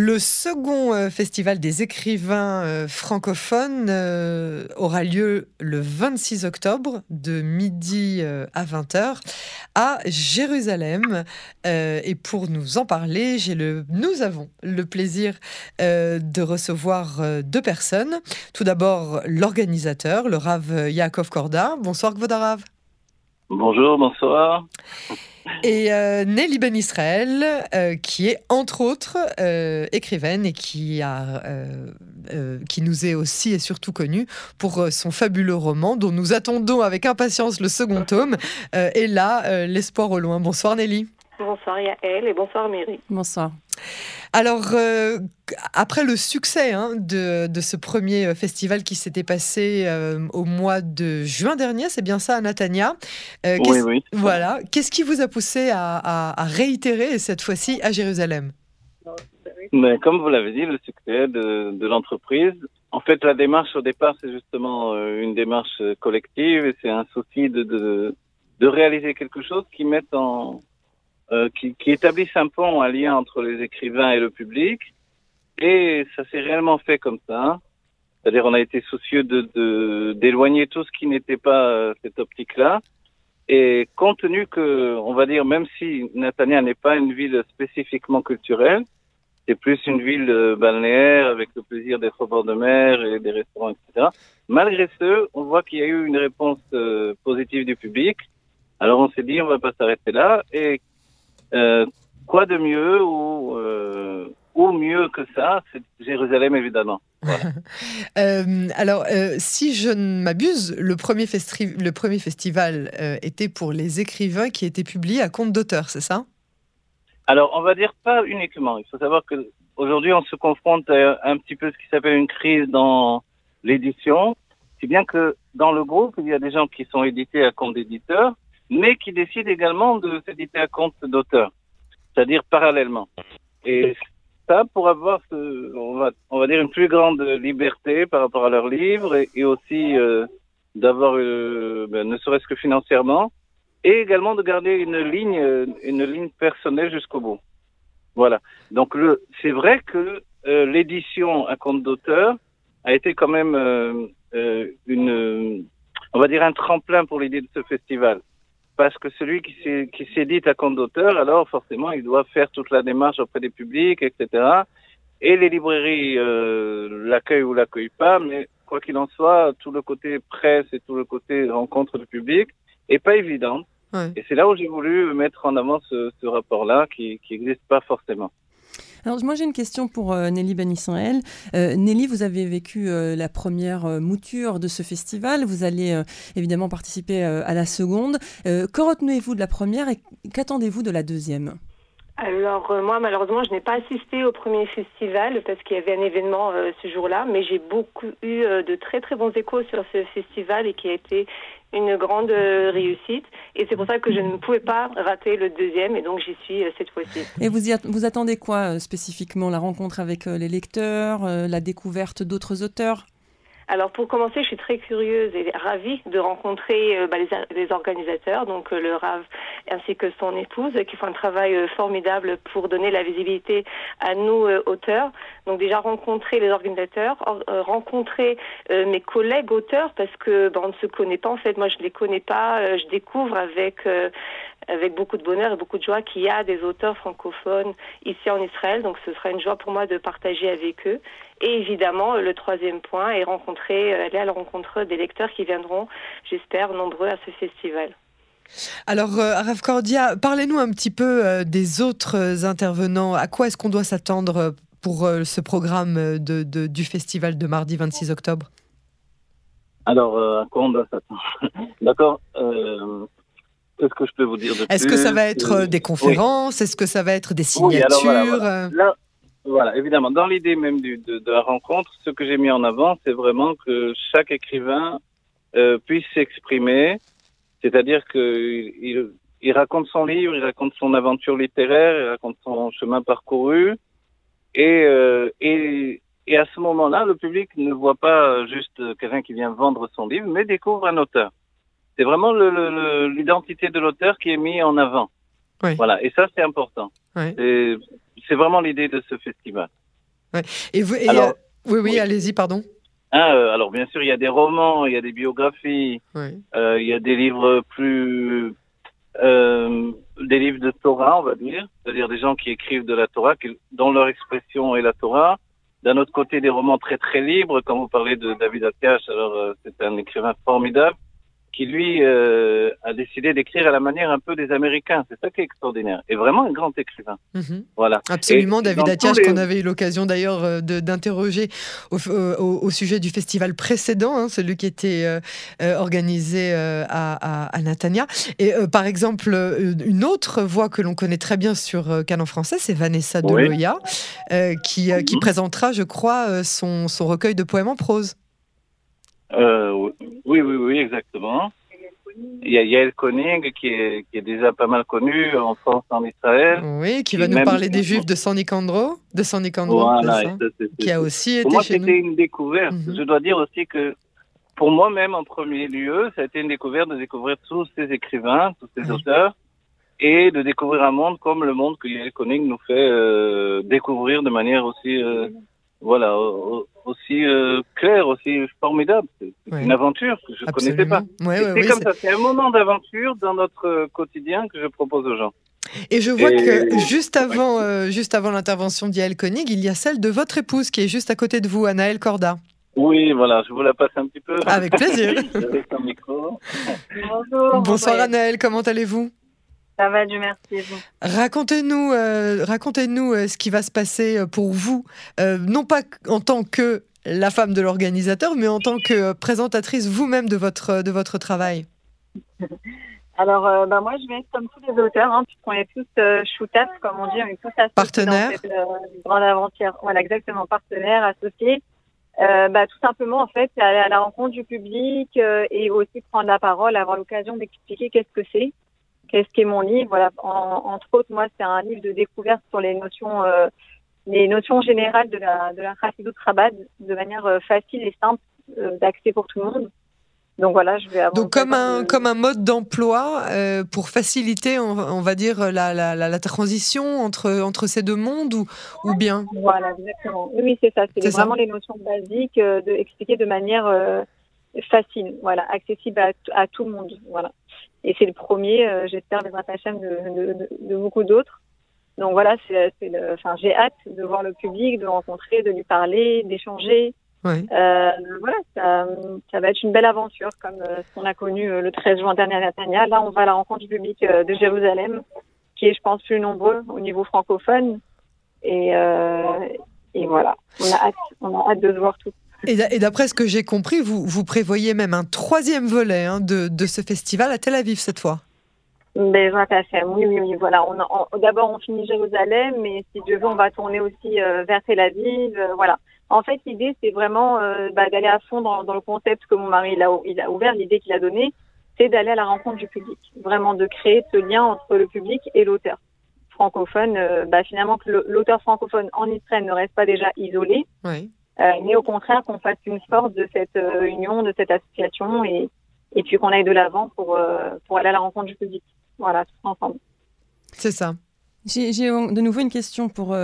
Le second euh, festival des écrivains euh, francophones euh, aura lieu le 26 octobre de midi à 20h à Jérusalem. et pour nous en parler, nous avons le plaisir de recevoir deux personnes. Tout d'abord, l'organisateur, le Rav Yaakov Korda. Bonsoir, Gvodarav. Bonjour, bonsoir. Et euh, Nelly Ben Israël, euh, qui est entre autres euh, écrivaine et qui, nous est aussi et surtout connue pour son fabuleux roman dont nous attendons avec impatience le second tome. et là, l'espoir au loin. Bonsoir Nelly. Bonsoir Yael et bonsoir Mary. Bonsoir. Alors, euh, après le succès hein, de, ce premier euh, festival qui s'était passé euh, au mois de juin dernier, c'est bien ça, à Natania. oui, oui. Voilà. Qu'est-ce qui vous a poussé à, réitérer cette fois-ci à Jérusalem? Mais Comme vous l'avez dit, le succès de, l'entreprise. En fait, la démarche au départ, c'est justement une démarche collective et c'est un souci de, de réaliser quelque chose qui mette en, euh, qui, qui, établissent un pont, un lien entre les écrivains et le public. Et ça s'est réellement fait comme ça. C'est-à-dire, on a été soucieux de d'éloigner tout ce qui n'était pas euh, cette optique-là. Et compte tenu que, on va dire, même si Natania n'est pas une ville spécifiquement culturelle, c'est plus une ville euh, balnéaire avec le plaisir d'être au bord de mer et des restaurants, etc. Malgré ce, on voit qu'il y a eu une réponse positive du public. Alors on s'est dit, on va pas s'arrêter là. Et euh, quoi de mieux ou, euh, ou mieux que ça C'est Jérusalem, évidemment. euh, alors, euh, si je ne m'abuse, le, premier le premier festival était pour les écrivains qui étaient publiés à compte d'auteur, c'est ça? Alors, on va dire pas uniquement. Il faut savoir que aujourd'hui, on se confronte à un petit peu ce qui s'appelle une crise dans l'édition. Si bien que dans le groupe, il y a des gens qui sont édités à compte d'éditeur, mais qui décident également de s'éditer à compte d'auteur, c'est-à-dire parallèlement. Et ça, pour avoir, ce, on, va, on va dire, une plus grande liberté par rapport à leurs livres et, aussi euh, d'avoir, euh, ben, ne serait-ce que financièrement, et également de garder une ligne, une ligne personnelle jusqu'au bout. Voilà. Donc le, c'est vrai que euh, l'édition à compte d'auteur a été quand même euh, une, on va dire un tremplin pour l'idée de ce festival parce que celui qui s'édite à compte d'auteur, alors forcément, il doit faire toute la démarche auprès des publics, etc. Et les librairies euh, l'accueillent ou l'accueillent pas, mais quoi qu'il en soit, tout le côté presse et tout le côté rencontre du public est pas évident. Et c'est là où j'ai voulu mettre en avant ce, ce rapport-là qui n'existe pas forcément. Alors moi j'ai une question pour euh, Nelly Ben euh, Nelly, vous avez vécu euh, la première mouture de ce festival, vous allez évidemment participer à la seconde. que retenez-vous de la première et qu'attendez-vous de la deuxième? Alors moi malheureusement je n'ai pas assisté au premier festival parce qu'il y avait un événement ce jour-là, mais j'ai beaucoup eu de très très bons échos sur ce festival et qui a été une grande euh, réussite. Et c'est pour ça que je ne pouvais pas rater le deuxième, et donc j'y suis euh, cette fois-ci. Et vous, attendez quoi euh, spécifiquement? La rencontre avec les lecteurs, la découverte d'autres auteurs? Alors pour commencer, je suis très curieuse et ravie de rencontrer euh, bah, les, organisateurs, donc euh, le RAV ainsi que son épouse, qui font un travail euh, formidable pour donner la visibilité à nous auteurs. Donc déjà rencontrer les organisateurs, rencontrer mes collègues auteurs parce que bah, on ne se connaît pas en fait. Moi je ne les connais pas, je découvre avec avec beaucoup de bonheur et beaucoup de joie qu'il y a des auteurs francophones ici en Israël. Donc ce sera une joie pour moi de partager avec eux. Et évidemment, le troisième point est rencontrer, euh, aller à la rencontre des lecteurs qui viendront, j'espère, nombreux à ce festival. Alors, euh, Rav Cordia, parlez-nous un petit peu euh, des autres intervenants. À quoi est-ce qu'on doit s'attendre pour ce programme de, du festival de mardi 26 octobre? Alors, à quoi on doit s'attendre? D'accord. Qu'est-ce que je peux vous dire de Est-ce que ça va être des conférences? Est-ce que ça va être des signatures voilà, évidemment. Dans l'idée même du, de, de, la rencontre, ce que j'ai mis en avant, c'est vraiment que chaque écrivain euh, puisse s'exprimer, c'est-à-dire qu'il il, il, raconte son livre, il raconte son aventure littéraire, il raconte son chemin parcouru, et, euh, et, et à ce moment-là, le public ne voit pas juste quelqu'un qui vient vendre son livre, mais découvre un auteur. C'est vraiment l'identité de l'auteur qui est mis en avant. Oui. Voilà, et ça c'est important. Oui c'est vraiment l'idée de ce festival. Et vous, oui, oui, allez-y, pardon. Ah, alors bien sûr, il y a des romans, il y a des biographies, il y a des livres plus euh, des livres de Torah, on va dire, c'est-à-dire des gens qui écrivent de la Torah, qui, dont leur expression est la Torah. D'un autre côté, des romans très très libres, comme vous parlez de David Akash, alors euh, c'est un écrivain formidable qui lui euh, a décidé d'écrire à la manière un peu des Américains. C'est ça qui est extraordinaire. Et vraiment un grand écrivain. Mhm. Voilà. Absolument, David Atias, qu'on avait eu l'occasion d'ailleurs euh, d'interroger au, sujet du festival précédent, hein, celui qui était euh, organisé à, à, Natania. Et par exemple, une autre voix que l'on connaît très bien sur Canon français, c'est Vanessa Deloya, qui, qui mhm. présentera, je crois, son, son recueil de poèmes en prose. Euh, oui, oui, oui, exactement. Il y a Yael Konig qui est, qui est déjà pas mal connu en France, en Israël. Oui, qui va nous parler des Juifs de San Nicandro, de San Nicandro, voilà, qui a aussi été moi, chez nous. C'était une découverte. Mhm. Je dois dire aussi que pour moi-même, en premier lieu, ça a été une découverte de découvrir tous ces écrivains, tous ces auteurs, et de découvrir un monde comme le monde que Yael Konig nous fait euh, découvrir de manière aussi euh, voilà, aussi euh, clair, aussi formidable. C'est une aventure que je ne connaissais pas. c'est comme ça, c'est un moment d'aventure dans notre quotidien que je propose aux gens. Et je vois que juste avant, euh, juste avant l'intervention d'Yael Koenig, il y a celle de votre épouse qui est juste à côté de vous, Anaëlle Corda. Oui, voilà, je vous la passe un petit peu. Avec plaisir. Bonjour. Bonsoir Anaëlle, comment allez-vous? Ça va, Dieu merci. Racontez-nous, euh, racontez-nous euh, ce qui va se passer euh, pour vous, non pas en tant que la femme de l'organisateur, mais en tant que présentatrice vous-même de votre, de votre travail. Alors, bah, moi, je vais être comme tous les auteurs, hein, puisqu'on est tous euh, comme on dit, on est tous associés partenaires. Dans cette grande aventure. Voilà, exactement, partenaires, associés. bah, tout simplement, en fait, aller à la rencontre du public et aussi prendre la parole, avoir l'occasion d'expliquer qu'est-ce que c'est qu'est-ce qu'est mon livre? Voilà, entre autres, moi, c'est un livre de découverte sur les notions, euh, les notions générales de la de la Rabat de manière euh, facile et simple euh, d'accès pour tout le monde. Donc voilà, je vais avoir. Donc comme un comme un mode d'emploi pour faciliter, on, va dire la, la, la, transition entre entre ces deux mondes ou ou bien? Voilà, exactement. Oui, c'est ça. C'est vraiment les notions basiques de expliquer de manière facile, voilà, accessible à, à tout le monde, voilà. Et c'est le premier, euh, j'espère, des Hachem de, de, de, beaucoup d'autres. Donc voilà, c'est, enfin, j'ai hâte de voir le public, de le rencontrer, de lui parler, d'échanger. Ouais. Euh, voilà, ça, ça, va être une belle aventure comme euh, ce qu'on a connu euh, le 13 juin dernier à Natania. Là, on va à la rencontre du public de Jérusalem, qui est, je pense, plus nombreux au niveau francophone. Et, et voilà, on a hâte, on a hâte de voir tout. Et d'après ce que j'ai compris, vous, vous prévoyez même un troisième volet hein, de, de, ce festival à Tel Aviv cette fois. Ben, oui, oui, oui, voilà. D'abord, on finit Jérusalem, mais si Dieu veut, on va tourner aussi euh, vers Tel Aviv, euh, voilà. En fait, l'idée, c'est vraiment euh, bah, d'aller à fond dans, dans, le concept que mon mari il a, il a ouvert, l'idée qu'il a donnée, c'est d'aller à la rencontre du public, vraiment de créer ce lien entre le public et l'auteur francophone. bah, finalement, que l'auteur francophone en Israël ne reste pas déjà isolé, oui. Euh, mais au contraire qu'on fasse une force de cette euh, union, de cette association et, et puis qu'on aille de l'avant pour, euh, pour aller à la rencontre du public. Voilà, tous ensemble. C'est ça. J'ai de nouveau une question pour,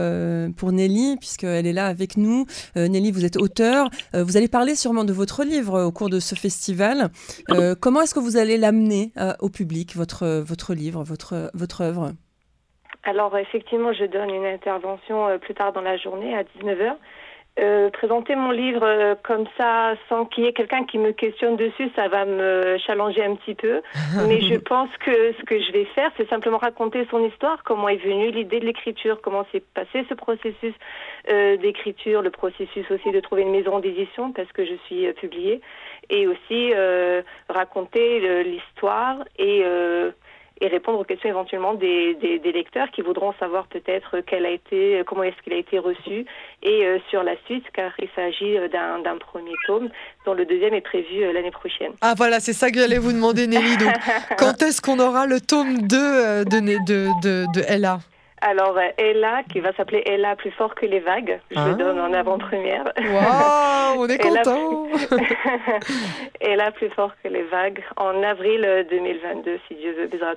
pour Nelly, puisqu'elle est là avec nous. Nelly, vous êtes auteur. vous allez parler sûrement de votre livre au cours de ce festival. comment est-ce que vous allez l'amener au public, votre, votre livre, votre, votre œuvre? Alors, effectivement, je donne une intervention plus tard dans la journée, à 19h. Euh, présenter mon livre euh, comme ça sans qu'il y ait quelqu'un qui me questionne dessus, ça va me challenger un petit peu. Mais je pense que ce que je vais faire, c'est simplement raconter son histoire, comment est venue l'idée de l'écriture, comment s'est passé ce processus euh, d'écriture, le processus aussi de trouver une maison d'édition parce que je suis publiée, et aussi raconter l'histoire et et répondre aux questions éventuellement des, des, lecteurs qui voudront savoir peut-être quel a été, comment est-ce qu'il a été reçu et euh, sur la suite, car il s'agit euh, d'un premier tome dont le deuxième est prévu euh, l'année prochaine. Ah voilà, c'est ça que j'allais vous demander Nelly. Donc, quand est-ce qu'on aura le tome 2 de, de, de, de Ella? Alors, Ella, qui va s'appeler Ella plus fort que les vagues, je le donne en ah. avant-première. Waouh, on est content Ella plus fort que les vagues, en avril 2022, si Dieu veut, Bezrat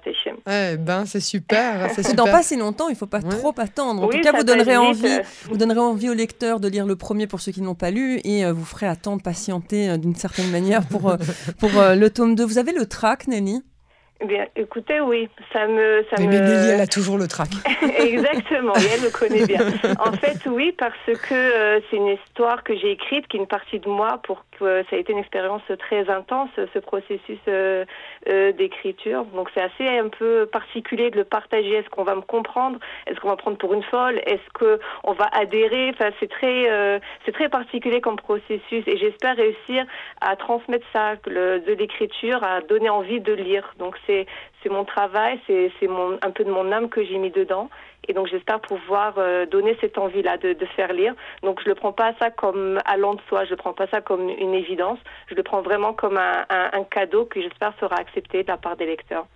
Eh ben, c'est super, c'est Dans pas si longtemps, il faut pas trop attendre. En tout cas, vous donnerez, envie, vous donnerez envie aux lecteurs de lire le premier pour ceux qui n'ont pas lu, et euh, vous ferez attendre, patienter euh, d'une certaine manière pour, euh, pour le tome 2. Vous avez le track, Nelly? Eh bien, écoutez, oui, ça me... Ça mais, me... Nelly, elle a toujours le trac. Exactement, et elle le connaît bien. En fait, oui, parce que euh, c'est une histoire que j'ai écrite, qui est une partie de moi, pour que ça a été une expérience très intense, ce processus euh, euh, d'écriture. Donc c'est assez un peu particulier de le partager. Est-ce qu'on va me comprendre? Est-ce qu'on va me prendre pour une folle? Est-ce qu'on va adhérer? Enfin, c'est très, c'est très particulier comme processus, et j'espère réussir à transmettre ça le, de l'écriture, à donner envie de lire. Donc c'est mon travail, c'est un peu de mon âme que j'ai mis dedans. Et donc j'espère pouvoir euh, donner cette envie-là de, faire lire. Donc je ne le prends pas ça comme allant de soi, je ne prends pas ça comme une évidence, je le prends vraiment comme un, cadeau que j'espère sera accepté de la part des lecteurs.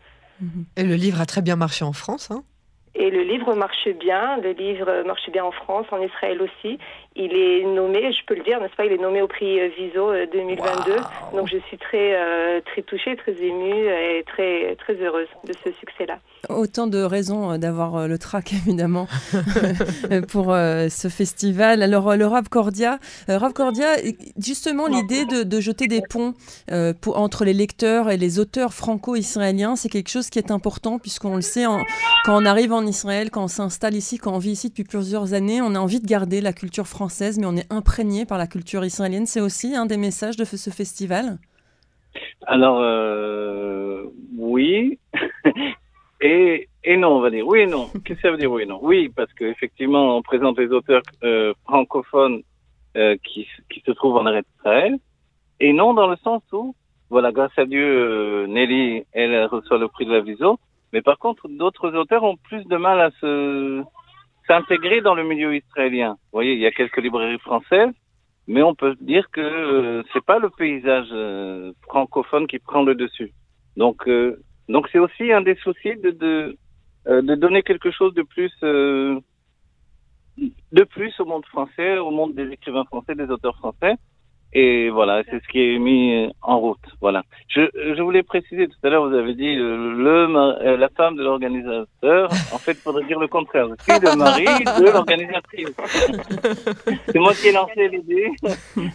Et le livre a très bien marché en France, hein? Et le livre marche bien, le livre marche bien en France, en Israël aussi. Il est nommé, je peux le dire, n'est-ce pas, il est nommé au prix euh, Viso 2022. Euh, Donc je suis très, euh, très touchée, très émue et très, très heureuse de ce succès-là. Autant de raisons d'avoir le trac, évidemment, pour ce festival. Alors, le Rav Cordia, Rav Cordia, justement, l'idée de, jeter des ponts pour, entre les lecteurs et les auteurs franco-israéliens, c'est quelque chose qui est important, puisqu'on le sait, quand on arrive en Israël, quand on s'installe ici, quand on vit ici depuis plusieurs années, on a envie de garder la culture française française, mais on est imprégné par la culture israélienne. C'est aussi un des messages de ce festival? Alors, euh, oui. et, et non, on va dire oui et non. Qu'est-ce que ça veut dire oui et non? Oui, parce qu'effectivement, on présente les auteurs euh, francophones euh, qui, qui se trouvent en arrêt Israël. Et non, dans le sens où, voilà, grâce à Dieu, Nelly, elle reçoit le prix de la Viso. Mais par contre, d'autres auteurs ont plus de mal à se s'intégrer dans le milieu israélien. Vous voyez, il y a quelques librairies françaises, mais on peut dire que euh, c'est pas le paysage euh, francophone qui prend le dessus. Donc, euh, donc c'est aussi un des soucis de de, euh, de donner quelque chose de plus de plus au monde français, au monde des écrivains français, des auteurs français. Et voilà, c'est ce qui est mis en route. Voilà. Je, je voulais préciser tout à l'heure, vous avez dit euh, le, euh, la femme de l'organisateur. En fait, il faudrait dire le contraire. Je suis le mari de l'organisatrice. c'est moi qui ai lancé l'idée.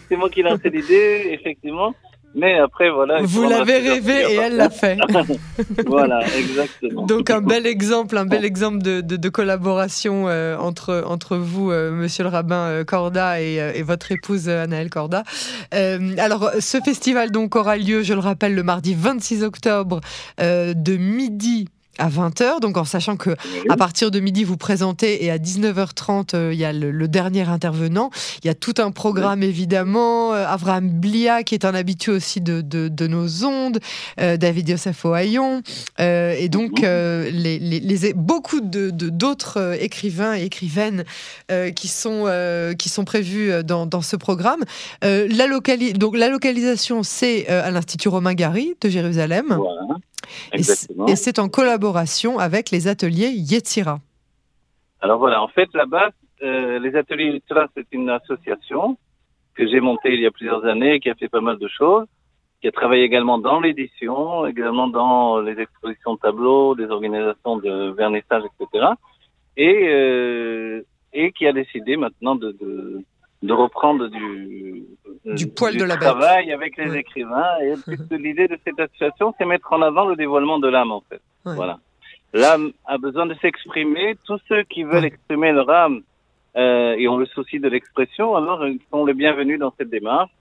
c'est moi qui ai lancé l'idée, effectivement. Mais après, voilà. Vous l'avez rêvé et elle l'a fait. voilà, exactement. Donc un bel exemple, un bel exemple de, de, collaboration euh, entre, entre vous, euh, monsieur le rabbin euh, Corda, et, et, votre épouse Anaëlle Corda. alors, ce festival donc aura lieu, je le rappelle, le mardi 26 octobre de midi à 20h, donc en sachant que à partir de midi vous présentez et à 19h30 euh, il y a le, dernier intervenant. Il y a tout un programme évidemment. Euh, Avraham Blia qui est un habitué aussi de, de, nos ondes, euh, David Yosef Ohayon et donc mhm. les, les, beaucoup de d'autres écrivains et écrivaines qui sont qui sont prévus dans, dans ce programme. la donc la localisation c'est à l'Institut Romain Gary de Jérusalem. Voilà. Et c'est en collaboration avec les ateliers Yetzira. Alors voilà, en fait, là-bas, euh, les ateliers Yetzira, c'est une association que j'ai montée il y a plusieurs années, qui a fait pas mal de choses, qui a travaillé également dans l'édition, également dans les expositions de tableaux, des organisations de vernissage, etc. Et, euh, et qui a décidé maintenant de, de, de reprendre du, du poil de la travail avec les écrivains. Et l'idée de cette association, c'est mettre en avant le dévoilement de l'âme, en fait. Voilà. L'âme a besoin de s'exprimer. Tous ceux qui veulent exprimer leur âme euh, et ont le souci de l'expression, alors ils sont les bienvenus dans cette démarche.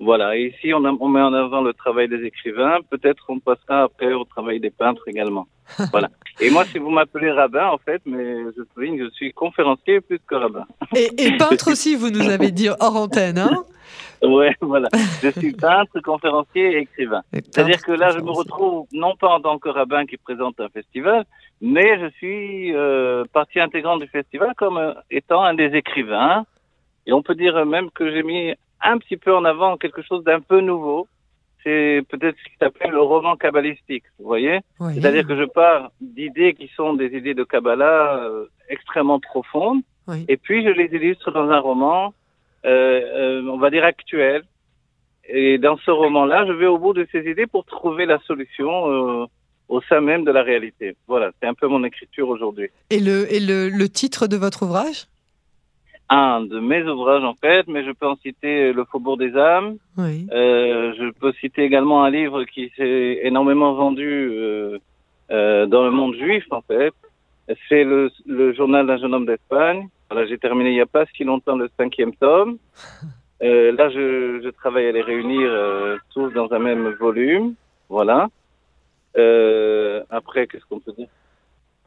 Voilà. Et ici, on, on met en avant le travail des écrivains. Peut-être on passera après au travail des peintres également. voilà. Et moi, si vous m'appelez rabbin, en fait, mais je souligne, je suis conférencier plus que rabbin. Et, et peintre aussi, vous nous avez dit hors antenne, hein Ouais, voilà. Je suis peintre, conférencier et écrivain. C'est-à-dire que là, je me retrouve non pas en tant que rabbin qui présente un festival, mais je suis euh, partie intégrante du festival comme euh, étant un des écrivains. Et on peut dire même que j'ai mis un petit peu en avant quelque chose d'un peu nouveau. C'est peut-être ce qui s'appelle le roman kabbalistique, vous voyez C'est-à-dire que je pars d'idées qui sont des idées de Kabbalah euh, extrêmement profondes, et puis je les illustre dans un roman, euh, euh, on va dire actuel. Et dans ce roman-là, je vais au bout de ces idées pour trouver la solution au sein même de la réalité. Voilà, c'est un peu mon écriture aujourd'hui. Et le, et le, le titre de votre ouvrage? Un de mes ouvrages en fait, mais je peux en citer Le Faubourg des âmes. Oui. Euh, je peux citer également un livre qui s'est énormément vendu euh, euh, dans le monde juif en fait. C'est le, le journal d'un jeune homme d'Espagne. Voilà, j'ai terminé il n'y a pas si longtemps le cinquième tome. Euh, là, je, je, travaille à les réunir euh, tous dans un même volume. Voilà. Euh, après, qu'est-ce qu'on peut dire?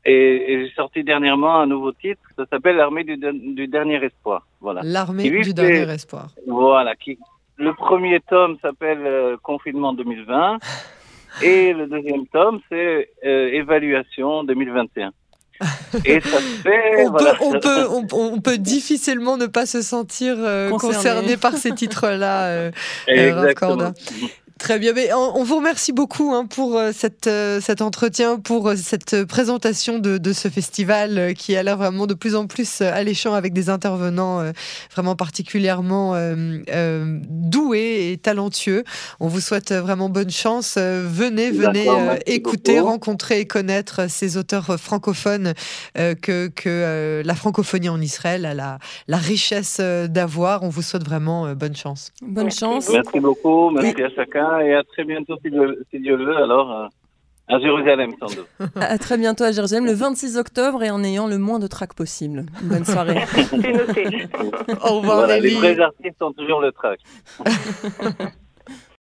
Et, j'ai sorti dernièrement un nouveau titre, ça s'appelle L'armée du, du, dernier espoir. Voilà. L'armée du dernier espoir. Voilà. Qui, le premier tome s'appelle euh, Confinement 2020 et le deuxième tome c'est euh, Évaluation 2021. Et ça fait, on, peut, on, peut, on, peut, difficilement ne pas se sentir euh, concerné. par ces titres-là, euh, Exactement. Très bien, mais on, vous remercie beaucoup hein, pour euh, cette, euh, cet entretien, pour euh, cette présentation de, de ce festival qui a l'air vraiment de plus en plus alléchant avec des intervenants vraiment particulièrement doués et talentueux. On vous souhaite vraiment bonne chance. venez, venez écouter, rencontrer et connaître ces auteurs francophones que, que la francophonie en Israël a la, la richesse d'avoir. On vous souhaite vraiment bonne chance. Bonne chance. Merci beaucoup, merci à chacun et à très bientôt si Dieu, le veut. Alors, euh, à Jérusalem, sans doute. À très bientôt à Jérusalem, le 26 octobre, et en ayant le moins de trac possible. bonne soirée. C'est noté. Au revoir, voilà, Les vrais artistes ont toujours le trac.